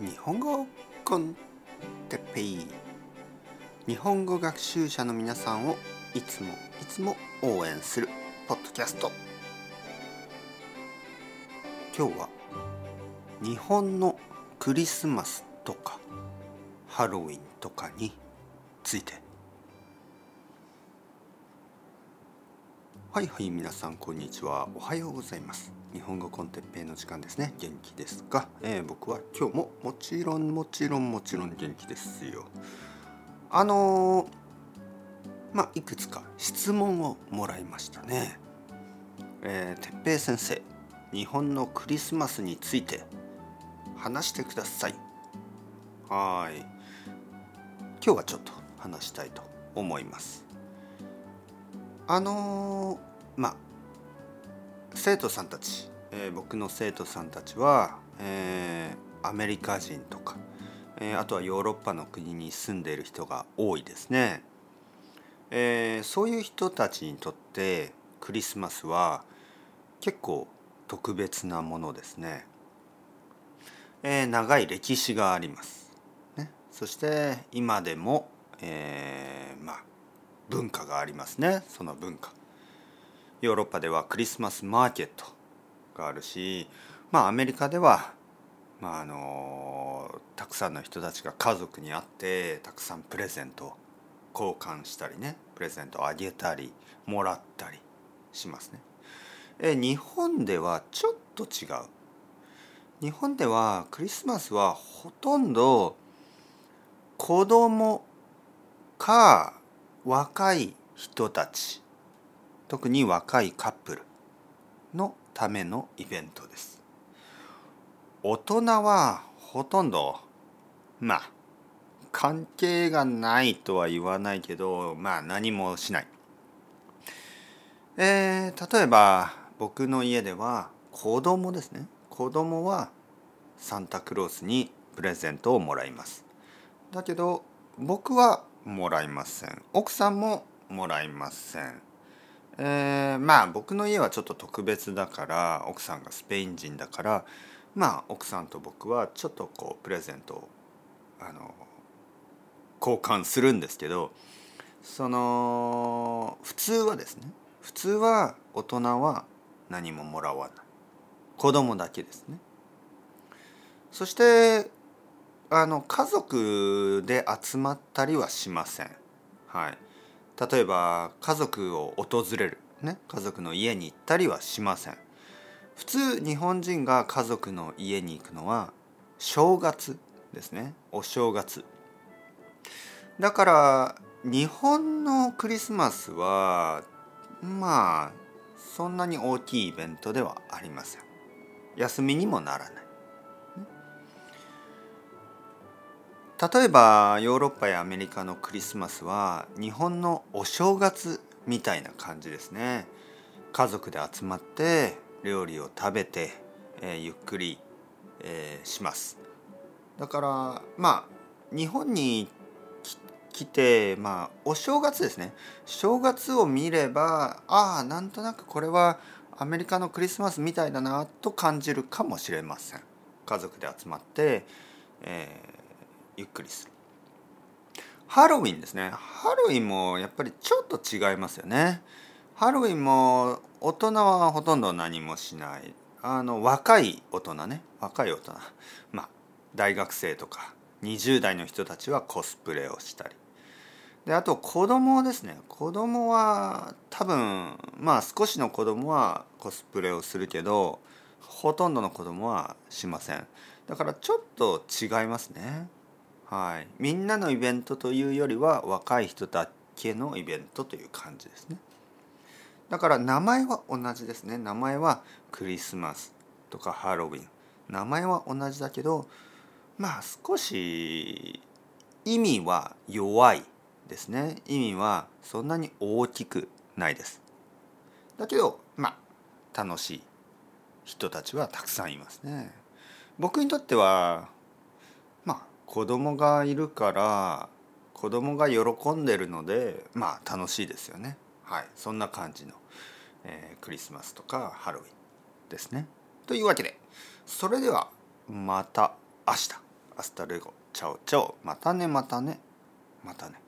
日本語コンテッペイ。日本語学習者の皆さんをいつもいつも応援するポッドキャスト。今日は日本のクリスマスとかハロウィンとかについてはいはい皆さんこんにちは。おはようございます。日本語コンテッペイの時間ですね。元気ですか、えー、僕は今日ももちろんもちろんもちろん元気ですよ。あのー、まあいくつか質問をもらいましたね。えー、てっぺい先生日本のクリスマスについて話してください。はい。今日はちょっと話したいと思います。あのー、まあ生徒さんたち、えー、僕の生徒さんたちは、えー、アメリカ人とか、えー、あとはヨーロッパの国に住んでいる人が多いですね、えー、そういう人たちにとってクリスマスは結構特別なものですね、えー、長い歴史があります、ね、そして今でも、えー、まあ文化がありますねその文化ヨーロッパではクリスマスマーケットがあるしまあアメリカでは、まあ、あのたくさんの人たちが家族に会ってたくさんプレゼント交換したりねプレゼントをあげたりもらったりしますね。え日本ではちょっと違う。日本ではクリスマスはほとんど子供か若い人たち特に若いカップルのためのイベントです。大人はほとんどまあ関係がないとは言わないけどまあ何もしない。えー、例えば僕の家では子供ですね。子供はサンタクロースにプレゼントをもらいます。だけど僕はもらいません。奥さんももらいません。えー、まあ僕の家はちょっと特別だから奥さんがスペイン人だからまあ奥さんと僕はちょっとこうプレゼントをあの交換するんですけどその普通はですね普通は大人は何ももらわない。子供だけですね。そしてあの家族で集まったりはしません。はい。例えば家族を訪れる、ね、家族の家に行ったりはしません。普通日本人が家族の家に行くのは正月ですね。お正月。だから日本のクリスマスはまあそんなに大きいイベントではありません。休みにもならない。例えばヨーロッパやアメリカのクリスマスは日本のお正月みたいな感じですね。家族で集まって料理を食べて、えー、ゆっくり、えー、します。だからまあ日本に来てまあお正月ですね。正月を見ればああなんとなくこれはアメリカのクリスマスみたいだなと感じるかもしれません。家族で集まって、えーゆっくりする。ハロウィンですね。ハロウィンもやっぱりちょっと違いますよね。ハロウィンも大人はほとんど何もしない。あの若い大人ね。若い大人。まあ大学生とか20代の人たちはコスプレをしたり。であと子供ですね。子供は多分まあ少しの子供はコスプレをするけどほとんどの子供はしません。だからちょっと違いますね。はい、みんなのイベントというよりは若い人だけのイベントという感じですね。だから名前は同じですね。名前はクリスマスとかハロウィン。名前は同じだけどまあ少し意味は弱いですね。意味はそんなに大きくないです。だけどまあ楽しい人たちはたくさんいますね。僕にとっては子供がいるから子供が喜んでるのでまあ楽しいですよね。はい。そんな感じの、えー、クリスマスとかハロウィンですね。というわけでそれではまた明日。 Hasta luego。 Chao chao。またねまたね。またね。